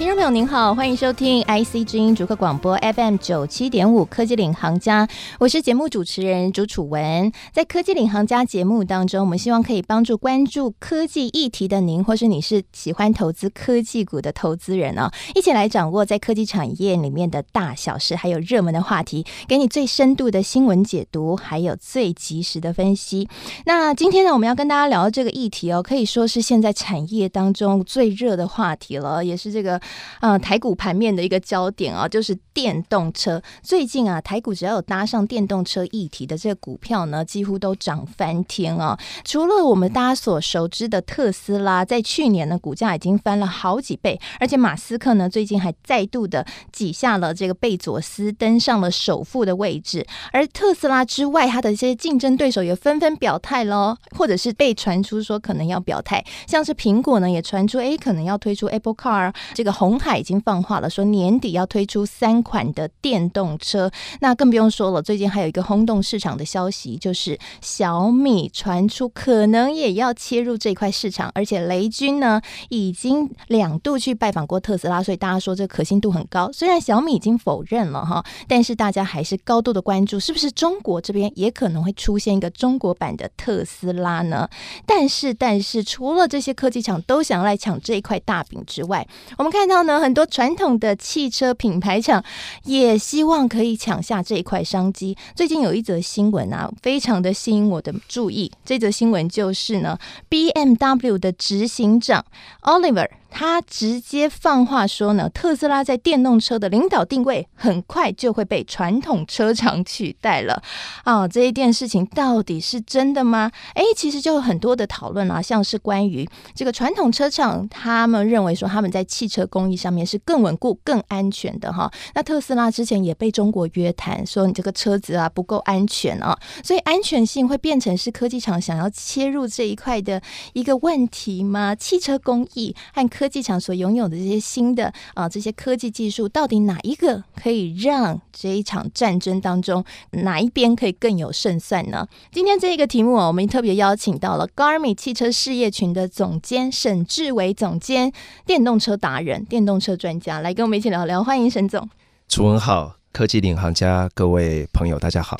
听众朋友您好，欢迎收听 IC 之音逐客广播 FM 九七点五科技领航家，我是节目主持人朱楚文。在科技领航家节目当中，我们希望可以帮助关注科技议题的您，或是你是喜欢投资科技股的投资人啊，一起来掌握在科技产业里面的大小事，还有热门的话题，给你最深度的新闻解读，还有最及时的分析。那今天呢，我们要跟大家聊的这个议题哦，可以说是现在产业当中最热的话题了，也是这个。呃，台股盘面的一个焦点啊，就是电动车。最近啊，台股只要有搭上电动车议题的这个股票呢，几乎都涨翻天啊。除了我们大家所熟知的特斯拉，在去年呢，股价已经翻了好几倍，而且马斯克呢，最近还再度的挤下了这个贝佐斯，登上了首富的位置。而特斯拉之外，它的一些竞争对手也纷纷表态喽，或者是被传出说可能要表态，像是苹果呢，也传出哎，可能要推出 Apple Car 这个。红海已经放话了，说年底要推出三款的电动车。那更不用说了，最近还有一个轰动市场的消息，就是小米传出可能也要切入这块市场，而且雷军呢已经两度去拜访过特斯拉，所以大家说这可信度很高。虽然小米已经否认了哈，但是大家还是高度的关注，是不是中国这边也可能会出现一个中国版的特斯拉呢？但是，但是除了这些科技厂都想要来抢这一块大饼之外，我们看。看到呢，很多传统的汽车品牌厂也希望可以抢下这一块商机。最近有一则新闻啊，非常的吸引我的注意。这则新闻就是呢，BMW 的执行长 Oliver。他直接放话说呢，特斯拉在电动车的领导定位很快就会被传统车厂取代了啊！这一件事情到底是真的吗？哎，其实就有很多的讨论啊，像是关于这个传统车厂，他们认为说他们在汽车工艺上面是更稳固、更安全的哈。那特斯拉之前也被中国约谈，说你这个车子啊不够安全啊，所以安全性会变成是科技厂想要切入这一块的一个问题吗？汽车工艺和科技厂所拥有的这些新的啊，这些科技技术，到底哪一个可以让这一场战争当中哪一边可以更有胜算呢？今天这一个题目啊，我们特别邀请到了 GARMI 汽车事业群的总监沈志伟总监，电动车达人、电动车专家，来跟我们一起聊聊。欢迎沈总。楚文好，科技领航家，各位朋友，大家好。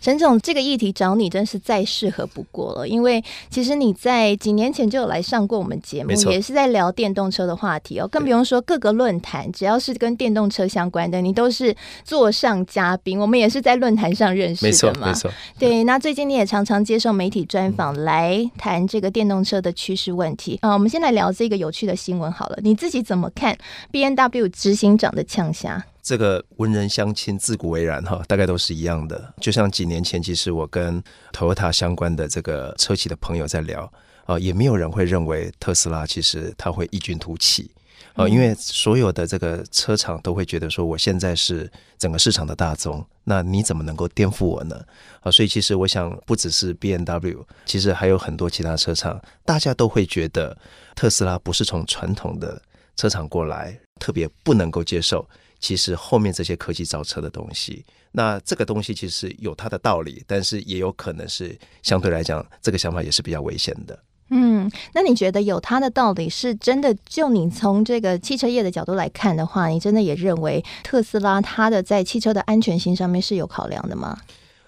沈总，这个议题找你真是再适合不过了，因为其实你在几年前就有来上过我们节目，也是在聊电动车的话题哦。更不用说各个论坛，只要是跟电动车相关的，你都是座上嘉宾。我们也是在论坛上认识的嘛，没错，对，那最近你也常常接受媒体专访，来谈这个电动车的趋势问题啊。我们先来聊这个有趣的新闻好了，你自己怎么看 B N W 执行长的呛声？这个文人相亲，自古为然哈，大概都是一样的。就像几年前，其实我跟 Toyota 相关的这个车企的朋友在聊啊，也没有人会认为特斯拉其实它会异军突起啊，因为所有的这个车厂都会觉得说，我现在是整个市场的大宗，那你怎么能够颠覆我呢？啊，所以其实我想，不只是 BMW，其实还有很多其他车厂，大家都会觉得特斯拉不是从传统的车厂过来，特别不能够接受。其实后面这些科技造车的东西，那这个东西其实有它的道理，但是也有可能是相对来讲，这个想法也是比较危险的。嗯，那你觉得有它的道理是真的？就你从这个汽车业的角度来看的话，你真的也认为特斯拉它的在汽车的安全性上面是有考量的吗？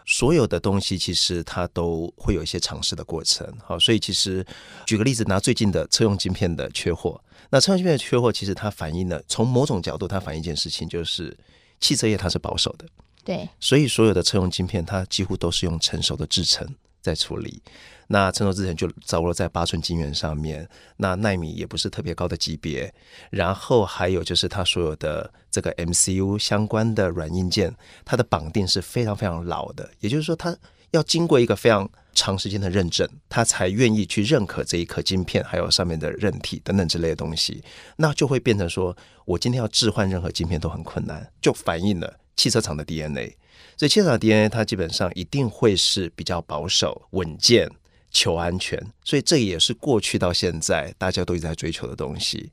所有的东西其实它都会有一些尝试的过程。好，所以其实举个例子，拿最近的车用晶片的缺货。那车用晶片的缺货，其实它反映了从某种角度，它反映一件事情，就是汽车业它是保守的。对，所以所有的车用晶片，它几乎都是用成熟的制程在处理。那成熟制程就着落在八寸晶圆上面，那奈米也不是特别高的级别。然后还有就是它所有的这个 MCU 相关的软硬件，它的绑定是非常非常老的，也就是说它要经过一个非常。长时间的认证，他才愿意去认可这一颗晶片，还有上面的韧体等等之类的东西，那就会变成说，我今天要置换任何晶片都很困难，就反映了汽车厂的 DNA。所以汽车厂的 DNA 它基本上一定会是比较保守、稳健、求安全，所以这也是过去到现在大家都一直在追求的东西。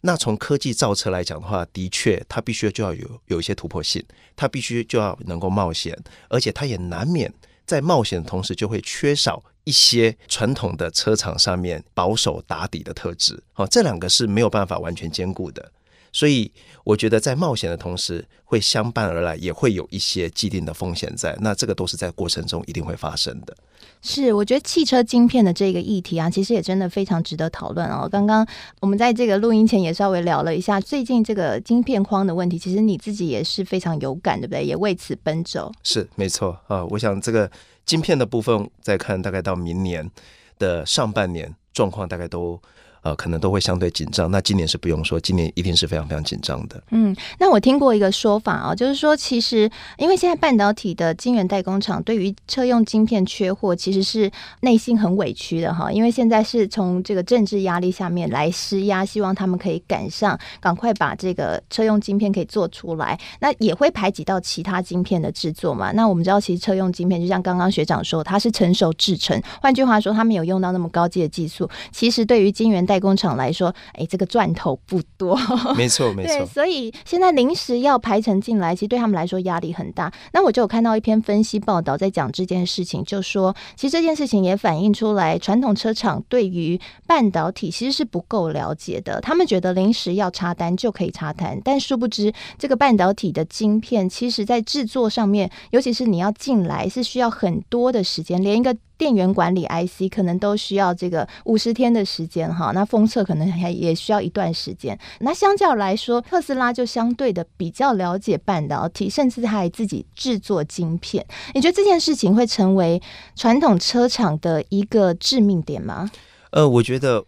那从科技造车来讲的话，的确它必须就要有有一些突破性，它必须就要能够冒险，而且它也难免在冒险的同时就会缺少一些传统的车厂上面保守打底的特质。好，这两个是没有办法完全兼顾的。所以我觉得在冒险的同时，会相伴而来，也会有一些既定的风险在。那这个都是在过程中一定会发生的。是，我觉得汽车晶片的这个议题啊，其实也真的非常值得讨论哦。刚刚我们在这个录音前也稍微聊了一下，最近这个晶片框的问题，其实你自己也是非常有感，对不对？也为此奔走。是，没错啊。我想这个晶片的部分，再看大概到明年的上半年，状况大概都。呃，可能都会相对紧张。那今年是不用说，今年一定是非常非常紧张的。嗯，那我听过一个说法啊，就是说，其实因为现在半导体的晶圆代工厂对于车用晶片缺货，其实是内心很委屈的哈。因为现在是从这个政治压力下面来施压，希望他们可以赶上，赶快把这个车用晶片可以做出来。那也会排挤到其他晶片的制作嘛。那我们知道，其实车用晶片就像刚刚学长说，它是成熟制程，换句话说，它没有用到那么高阶的技术。其实对于晶圆代代工厂来说，哎，这个赚头不多。没错，没错。所以现在临时要排程进来，其实对他们来说压力很大。那我就有看到一篇分析报道，在讲这件事情，就说其实这件事情也反映出来，传统车厂对于半导体其实是不够了解的。他们觉得临时要插单就可以插单，但殊不知这个半导体的晶片，其实在制作上面，尤其是你要进来，是需要很多的时间，连一个。电源管理 IC 可能都需要这个五十天的时间哈，那封测可能还也需要一段时间。那相较来说，特斯拉就相对的比较了解半导体，甚至还自己制作晶片。你觉得这件事情会成为传统车厂的一个致命点吗？呃，我觉得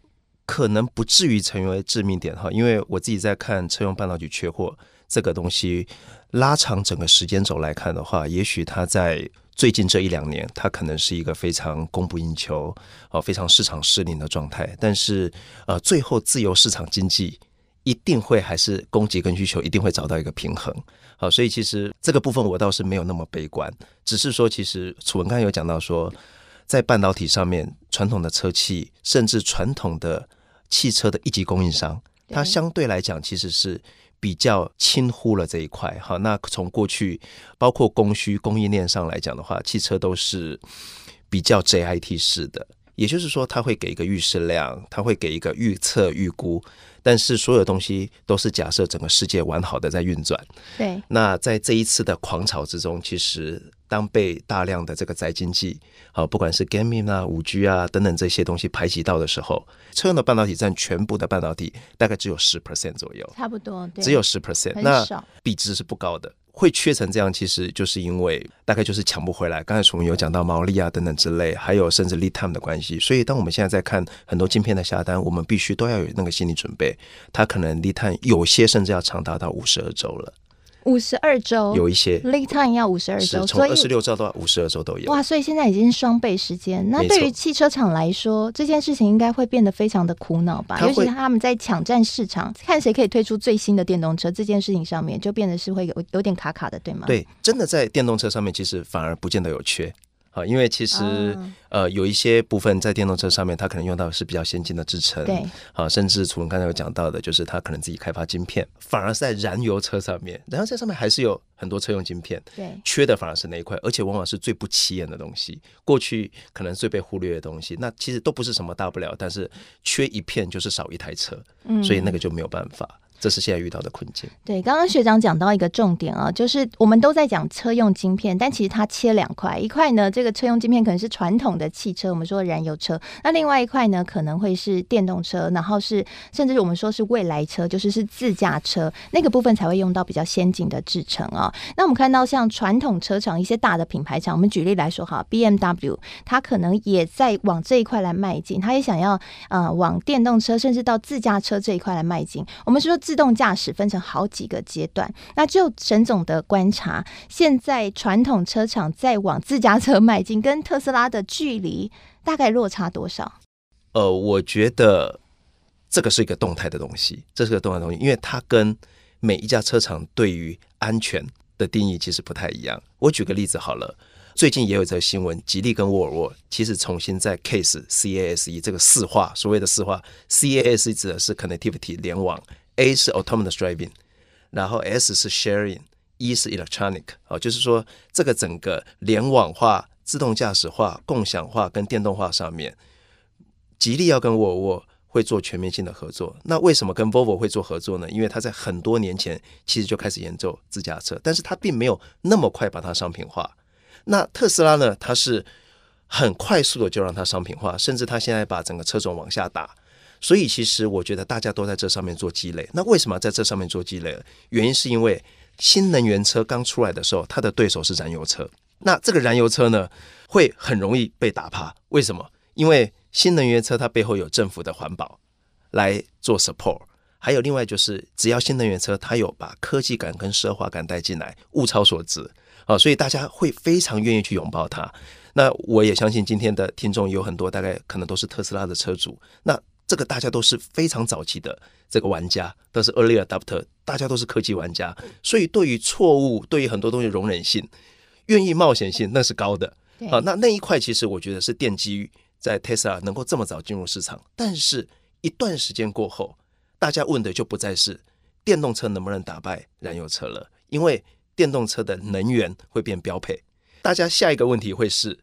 可能不至于成为致命点哈，因为我自己在看车用半导体缺货这个东西，拉长整个时间轴来看的话，也许它在。最近这一两年，它可能是一个非常供不应求，哦，非常市场失灵的状态。但是，呃，最后自由市场经济一定会还是供给跟需求一定会找到一个平衡。好，所以其实这个部分我倒是没有那么悲观，只是说，其实楚文刚有讲到说，在半导体上面，传统的车企甚至传统的汽车的一级供应商，它相对来讲其实是。比较轻忽了这一块，哈，那从过去包括供需供应链上来讲的话，汽车都是比较 JIT 式的，也就是说，它会给一个预示量，它会给一个预测预估，但是所有东西都是假设整个世界完好的在运转。对，那在这一次的狂潮之中，其实当被大量的这个宅经济，好，不管是 gaming 啊、五 G 啊等等这些东西排挤到的时候。车用的半导体占全部的半导体大概只有十 percent 左右，差不多，只有十 percent，那比值是不高的。会缺成这样，其实就是因为大概就是抢不回来。刚才我们有讲到毛利啊等等之类，还有甚至 lead time 的关系。所以当我们现在在看很多晶片的下单，我们必须都要有那个心理准备，它可能 lead time 有些甚至要长达到五十二周了。五十二周，有一些 lead time 要五十二周，从二十六周到五十二周都有。哇，所以现在已经是双倍时间。那对于汽车厂来说，这件事情应该会变得非常的苦恼吧？尤其他们在抢占市场，看谁可以推出最新的电动车这件事情上面，就变得是会有有点卡卡的，对吗？对，真的在电动车上面，其实反而不见得有缺。啊，因为其实、uh, 呃有一些部分在电动车上面，它可能用到的是比较先进的制程，对，啊，甚至楚文刚才有讲到的，就是它可能自己开发晶片，反而是在燃油车上面，燃油车上面还是有很多车用晶片，对，缺的反而是那一块，而且往往是最不起眼的东西，过去可能最被忽略的东西，那其实都不是什么大不了，但是缺一片就是少一台车，嗯，所以那个就没有办法。这是现在遇到的困境。对，刚刚学长讲到一个重点啊，就是我们都在讲车用晶片，但其实它切两块，一块呢，这个车用晶片可能是传统的汽车，我们说燃油车；那另外一块呢，可能会是电动车，然后是甚至我们说是未来车，就是是自驾车那个部分才会用到比较先进的制程啊。那我们看到像传统车厂一些大的品牌厂，我们举例来说哈，BMW 它可能也在往这一块来迈进，它也想要呃往电动车甚至到自驾车这一块来迈进。我们是说自动驾驶分成好几个阶段，那就沈总的观察，现在传统车厂在往自驾车迈进，跟特斯拉的距离大概落差多少？呃，我觉得这个是一个动态的东西，这是个动态的东西，因为它跟每一家车厂对于安全的定义其实不太一样。我举个例子好了，最近也有则新闻，吉利跟沃尔沃其实重新在 CASE C A S E 这个四化，所谓的四化 C A S E 指的是 Connectivity 联网。A 是 autonomous driving，然后 S 是 sharing，E 是 electronic。哦，就是说这个整个联网化、自动驾驶化、共享化跟电动化上面，吉利要跟沃尔沃会做全面性的合作。那为什么跟 Volvo 会做合作呢？因为他在很多年前其实就开始研究自驾车，但是他并没有那么快把它商品化。那特斯拉呢？它是很快速的就让它商品化，甚至它现在把整个车种往下打。所以其实我觉得大家都在这上面做积累。那为什么在这上面做积累？原因是因为新能源车刚出来的时候，它的对手是燃油车。那这个燃油车呢，会很容易被打趴。为什么？因为新能源车它背后有政府的环保来做 support，还有另外就是只要新能源车它有把科技感跟奢华感带进来，物超所值。啊，所以大家会非常愿意去拥抱它。那我也相信今天的听众有很多，大概可能都是特斯拉的车主。那这个大家都是非常早期的这个玩家，都是 early adopter，大家都是科技玩家。所以对于错误，对于很多东西容忍性，愿意冒险性，那是高的。好，那那一块其实我觉得是奠基于在特斯拉能够这么早进入市场。但是一段时间过后，大家问的就不再是电动车能不能打败燃油车了，因为。电动车的能源会变标配，大家下一个问题会是：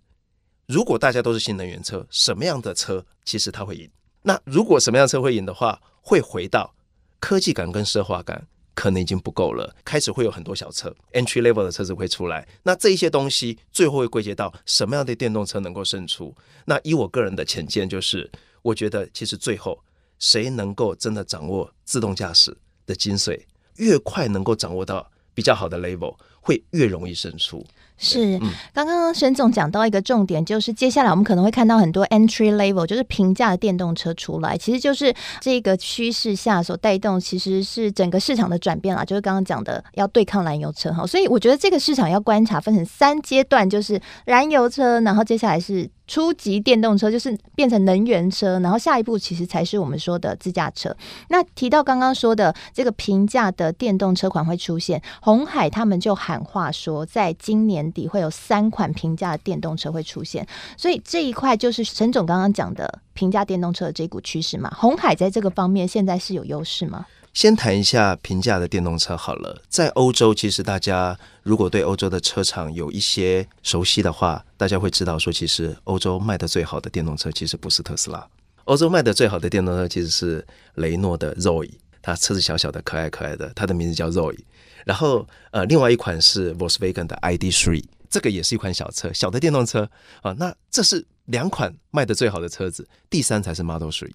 如果大家都是新能源车，什么样的车其实它会赢？那如果什么样车会赢的话，会回到科技感跟奢华感可能已经不够了，开始会有很多小车 entry level 的车子会出来。那这一些东西最后会归结到什么样的电动车能够胜出？那以我个人的浅见，就是我觉得其实最后谁能够真的掌握自动驾驶的精髓，越快能够掌握到。比较好的 level 会越容易胜出。是，刚刚沈总讲到一个重点，就是接下来我们可能会看到很多 entry level，就是平价的电动车出来，其实就是这个趋势下所带动，其实是整个市场的转变啦。就是刚刚讲的要对抗燃油车哈，所以我觉得这个市场要观察分成三阶段，就是燃油车，然后接下来是。初级电动车就是变成能源车，然后下一步其实才是我们说的自驾车。那提到刚刚说的这个平价的电动车款会出现，红海他们就喊话说，在今年底会有三款平价电动车会出现，所以这一块就是陈总刚刚讲的平价电动车的这股趋势嘛。红海在这个方面现在是有优势吗？先谈一下平价的电动车好了，在欧洲，其实大家如果对欧洲的车厂有一些熟悉的话，大家会知道说，其实欧洲卖的最好的电动车其实不是特斯拉，欧洲卖的最好的电动车其实是雷诺的 Zoe，它车子小小的、可爱可爱的，它的名字叫 Zoe。然后呃，另外一款是 Volkswagen 的 ID.3，这个也是一款小车，小的电动车啊。那这是两款卖的最好的车子，第三才是 Model 3。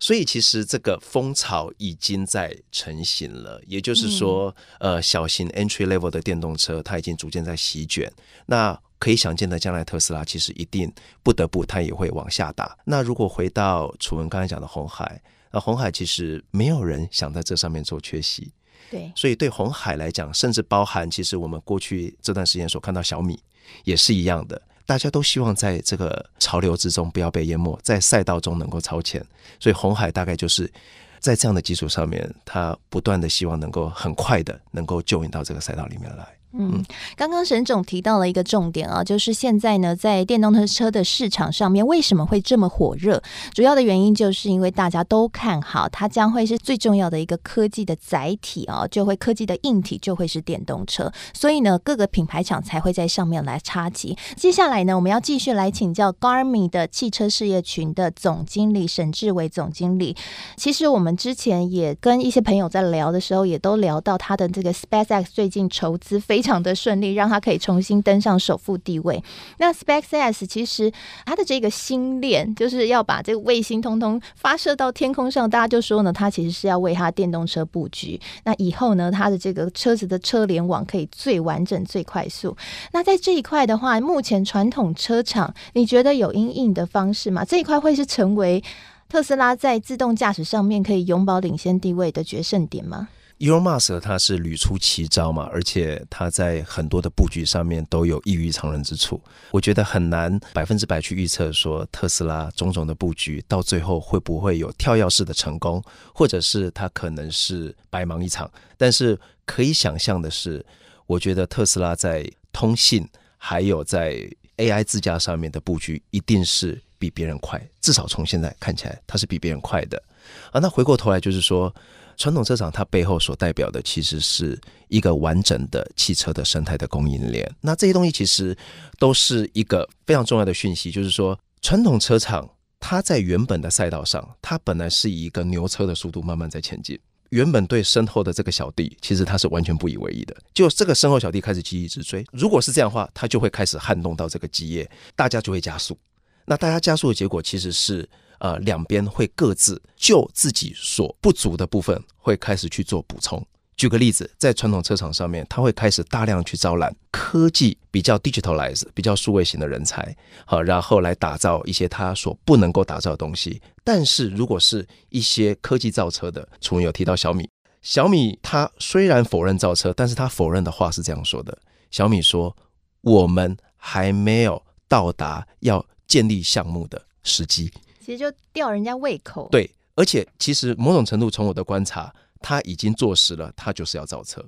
所以其实这个风潮已经在成型了，也就是说，呃，小型 entry level 的电动车它已经逐渐在席卷。那可以想见的，将来特斯拉其实一定不得不它也会往下打。那如果回到楚文刚才讲的红海，那红海其实没有人想在这上面做缺席。对，所以对红海来讲，甚至包含其实我们过去这段时间所看到小米也是一样的。大家都希望在这个潮流之中不要被淹没，在赛道中能够超前，所以红海大概就是在这样的基础上面，他不断的希望能够很快的能够救援到这个赛道里面来。嗯，刚刚沈总提到了一个重点啊，就是现在呢，在电动车的市场上面，为什么会这么火热？主要的原因就是因为大家都看好它将会是最重要的一个科技的载体啊，就会科技的硬体就会是电动车，所以呢，各个品牌厂才会在上面来插旗。接下来呢，我们要继续来请教 g a r m i 的汽车事业群的总经理沈志伟总经理。其实我们之前也跟一些朋友在聊的时候，也都聊到他的这个 SpaceX 最近筹资非常。非常的顺利，让他可以重新登上首富地位。那 SpaceX 其实它的这个星链就是要把这个卫星通通发射到天空上，大家就说呢，它其实是要为它电动车布局。那以后呢，它的这个车子的车联网可以最完整、最快速。那在这一块的话，目前传统车厂，你觉得有因应的方式吗？这一块会是成为特斯拉在自动驾驶上面可以永保领先地位的决胜点吗？Elon Musk 他是屡出奇招嘛，而且他在很多的布局上面都有异于常人之处。我觉得很难百分之百去预测说特斯拉种种的布局到最后会不会有跳跃式的成功，或者是他可能是白忙一场。但是可以想象的是，我觉得特斯拉在通信还有在 AI 自驾上面的布局一定是比别人快，至少从现在看起来它是比别人快的。啊，那回过头来就是说。传统车厂它背后所代表的其实是一个完整的汽车的生态的供应链。那这些东西其实都是一个非常重要的讯息，就是说传统车厂它在原本的赛道上，它本来是以一个牛车的速度慢慢在前进。原本对身后的这个小弟，其实他是完全不以为意的。就这个身后小弟开始急起直追，如果是这样的话，他就会开始撼动到这个基业，大家就会加速。那大家加速的结果，其实是呃两边会各自就自己所不足的部分，会开始去做补充。举个例子，在传统车厂上面，他会开始大量去招揽科技比较 digitalized、比较数位型的人才，好，然后来打造一些他所不能够打造的东西。但是如果是一些科技造车的，楚文有提到小米，小米他虽然否认造车，但是他否认的话是这样说的：小米说，我们还没有到达要建立项目的时机。其实就吊人家胃口。对，而且其实某种程度从我的观察。他已经坐实了，他就是要造车，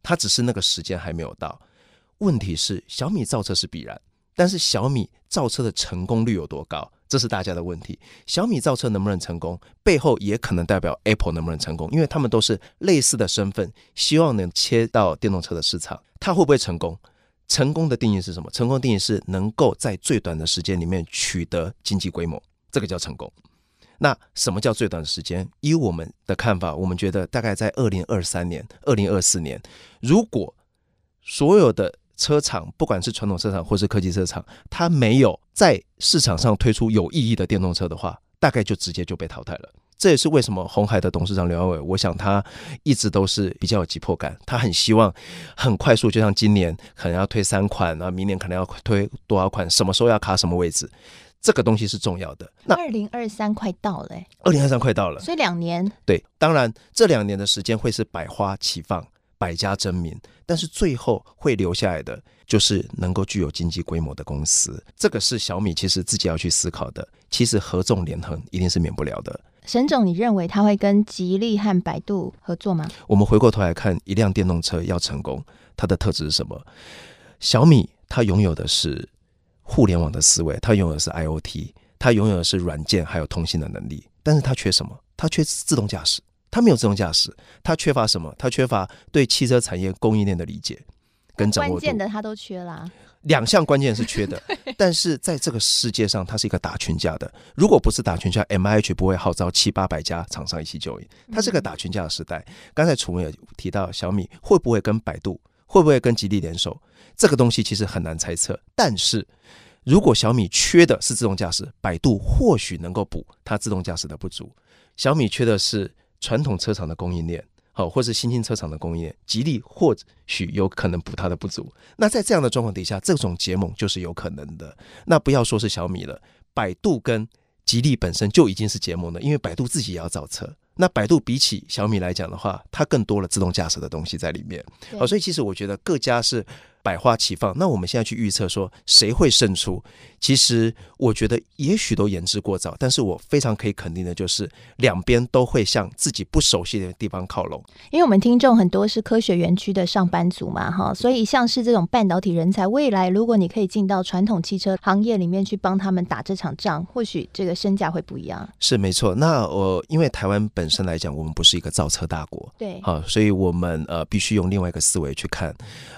他只是那个时间还没有到。问题是小米造车是必然，但是小米造车的成功率有多高，这是大家的问题。小米造车能不能成功，背后也可能代表 Apple 能不能成功，因为他们都是类似的身份，希望能切到电动车的市场。它会不会成功？成功的定义是什么？成功定义是能够在最短的时间里面取得经济规模，这个叫成功。那什么叫最短的时间？以我们的看法，我们觉得大概在二零二三年、二零二四年，如果所有的车厂，不管是传统车厂或是科技车厂，它没有在市场上推出有意义的电动车的话，大概就直接就被淘汰了。这也是为什么红海的董事长刘扬伟，我想他一直都是比较有急迫感，他很希望很快速，就像今年可能要推三款，然后明年可能要推多少款，什么时候要卡什么位置。这个东西是重要的。那二零二三快到了，二零二三快到了，所以两年。对，当然这两年的时间会是百花齐放、百家争鸣，但是最后会留下来的就是能够具有经济规模的公司。这个是小米其实自己要去思考的。其实合纵连横一定是免不了的。沈总，你认为他会跟吉利和百度合作吗？我们回过头来看，一辆电动车要成功，它的特质是什么？小米它拥有的是。互联网的思维，它拥有的是 IoT，它拥有的是软件还有通信的能力，但是它缺什么？它缺自动驾驶，它没有自动驾驶，它缺乏什么？它缺乏对汽车产业供应链的理解跟掌握。关键的它都缺啦，两项关键是缺的，但是在这个世界上，它是一个打群架的。如果不是打群架，MIH 不会号召七八百家厂商一起就业。它是个打群架的时代。刚才楚文也提到，小米会不会跟百度，会不会跟吉利联手？这个东西其实很难猜测，但是如果小米缺的是自动驾驶，百度或许能够补它自动驾驶的不足；小米缺的是传统车厂的供应链，好，或是新兴车厂的供应链，吉利或许有可能补它的不足。那在这样的状况底下，这种结盟就是有可能的。那不要说是小米了，百度跟吉利本身就已经是结盟了，因为百度自己也要造车。那百度比起小米来讲的话，它更多了自动驾驶的东西在里面。好，所以其实我觉得各家是。百花齐放，那我们现在去预测说谁会胜出？其实我觉得也许都言之过早，但是我非常可以肯定的就是两边都会向自己不熟悉的地方靠拢。因为我们听众很多是科学园区的上班族嘛，哈，所以像是这种半导体人才，未来如果你可以进到传统汽车行业里面去帮他们打这场仗，或许这个身价会不一样。是没错。那我因为台湾本身来讲，我们不是一个造车大国，对，好，所以我们呃必须用另外一个思维去看。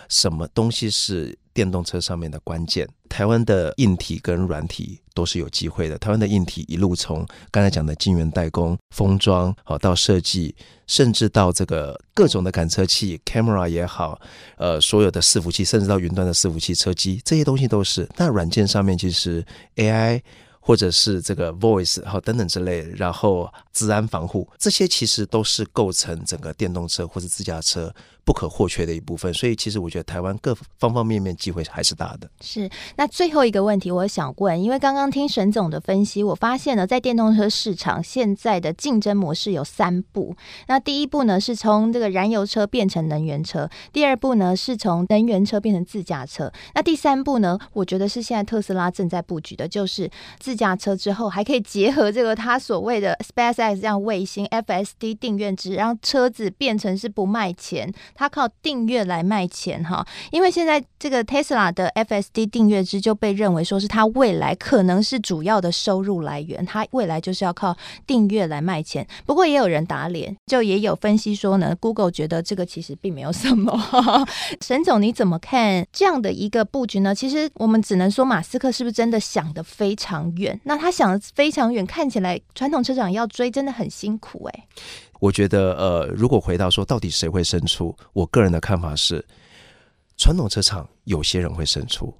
什么东西是电动车上面的关键？台湾的硬体跟软体都是有机会的。台湾的硬体一路从刚才讲的晶圆代工、封装，好到设计，甚至到这个各种的感测器、camera 也好，呃，所有的伺服器，甚至到云端的伺服器、车机，这些东西都是。那软件上面其实 AI。或者是这个 voice 好等等之类，然后资安防护这些其实都是构成整个电动车或是自驾车不可或缺的一部分。所以其实我觉得台湾各方方面面机会还是大的。是。那最后一个问题我想问，因为刚刚听沈总的分析，我发现呢，在电动车市场现在的竞争模式有三步。那第一步呢是从这个燃油车变成能源车，第二步呢是从能源车变成自驾车，那第三步呢，我觉得是现在特斯拉正在布局的，就是自驾车之后，还可以结合这个他所谓的 SpaceX 这样卫星 FSD 订阅制，让车子变成是不卖钱，他靠订阅来卖钱哈。因为现在这个 Tesla 的 FSD 订阅制就被认为说是他未来可能是主要的收入来源，他未来就是要靠订阅来卖钱。不过也有人打脸，就也有分析说呢，Google 觉得这个其实并没有什么。沈总你怎么看这样的一个布局呢？其实我们只能说马斯克是不是真的想得非常远？那他想得非常远，看起来传统车厂要追真的很辛苦哎。我觉得呃，如果回到说到底谁会胜出，我个人的看法是，传统车厂有些人会胜出，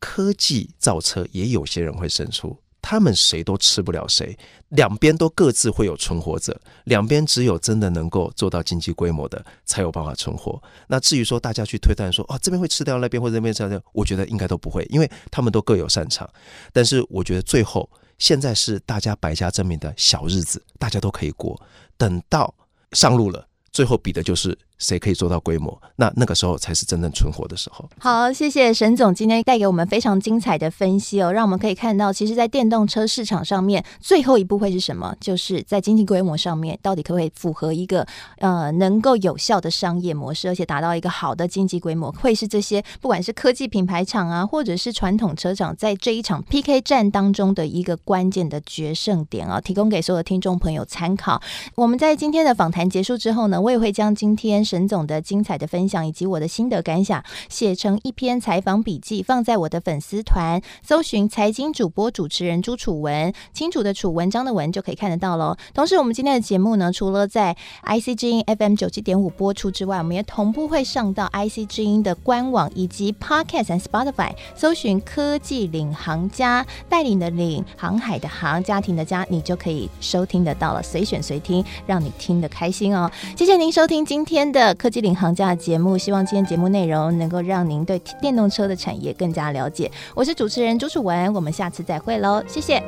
科技造车也有些人会胜出。他们谁都吃不了谁，两边都各自会有存活者，两边只有真的能够做到经济规模的，才有办法存活。那至于说大家去推断说，哦，这边会吃掉那边，或者那边吃掉，我觉得应该都不会，因为他们都各有擅长。但是我觉得最后现在是大家百家争鸣的小日子，大家都可以过。等到上路了，最后比的就是。谁可以做到规模？那那个时候才是真正存活的时候。好，谢谢沈总今天带给我们非常精彩的分析哦，让我们可以看到，其实，在电动车市场上面，最后一步会是什么？就是在经济规模上面，到底可不可以符合一个呃能够有效的商业模式，而且达到一个好的经济规模，会是这些不管是科技品牌厂啊，或者是传统车厂，在这一场 PK 战当中的一个关键的决胜点啊，提供给所有的听众朋友参考。我们在今天的访谈结束之后呢，我也会将今天。沈总的精彩的分享以及我的心得感想，写成一篇采访笔记，放在我的粉丝团，搜寻财经主播主持人朱楚文，清楚的楚文章的文就可以看得到喽。同时，我们今天的节目呢，除了在 IC 之音 FM 九七点五播出之外，我们也同步会上到 IC 之音的官网以及 Podcast and Spotify，搜寻科技领航家，带领的领，航海的航，家庭的家，你就可以收听得到了，随选随听，让你听得开心哦。谢谢您收听今天的科技领航家节目希望今天节目内容能够让您对电动车的产业更加了解。我是主持人朱楚文我们下次再会喽谢谢。